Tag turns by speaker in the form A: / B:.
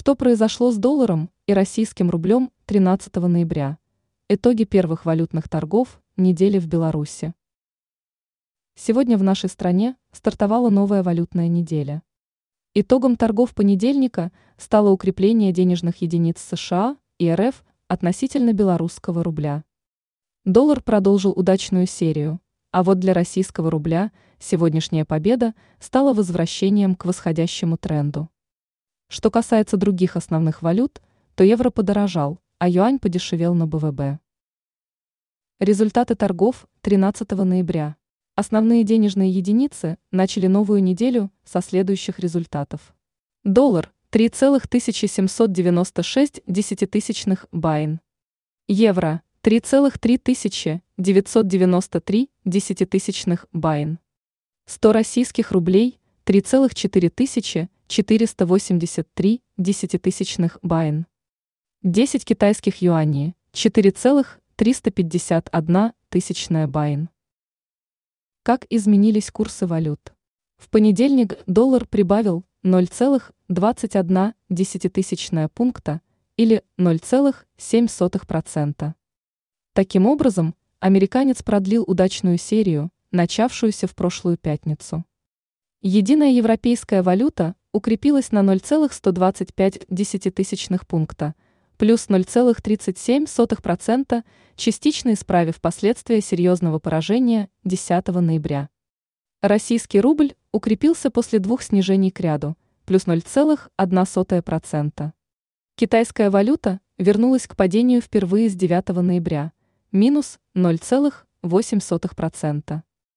A: Что произошло с долларом и российским рублем 13 ноября? Итоги первых валютных торгов недели в Беларуси. Сегодня в нашей стране стартовала новая валютная неделя. Итогом торгов понедельника стало укрепление денежных единиц США и РФ относительно белорусского рубля. Доллар продолжил удачную серию, а вот для российского рубля сегодняшняя победа стала возвращением к восходящему тренду. Что касается других основных валют, то евро подорожал, а юань подешевел на БВБ. Результаты торгов 13 ноября. Основные денежные единицы начали новую неделю со следующих результатов. Доллар 3,1796 десятитысячных байн. Евро 3,3993 десятитысячных байн. 100 российских рублей 3,4 тысячи 483 десятитысячных байн. 10 китайских юаней, 4,351 тысячная байн. Как изменились курсы валют? В понедельник доллар прибавил 0,21 десятитысячная пункта или 0,7%. Таким образом, американец продлил удачную серию, начавшуюся в прошлую пятницу. Единая европейская валюта укрепилась на 0,125 десятитысячных пункта, плюс 0,37%, частично исправив последствия серьезного поражения 10 ноября. Российский рубль укрепился после двух снижений к ряду, плюс 0,1%. Китайская валюта вернулась к падению впервые с 9 ноября, минус 0,8%.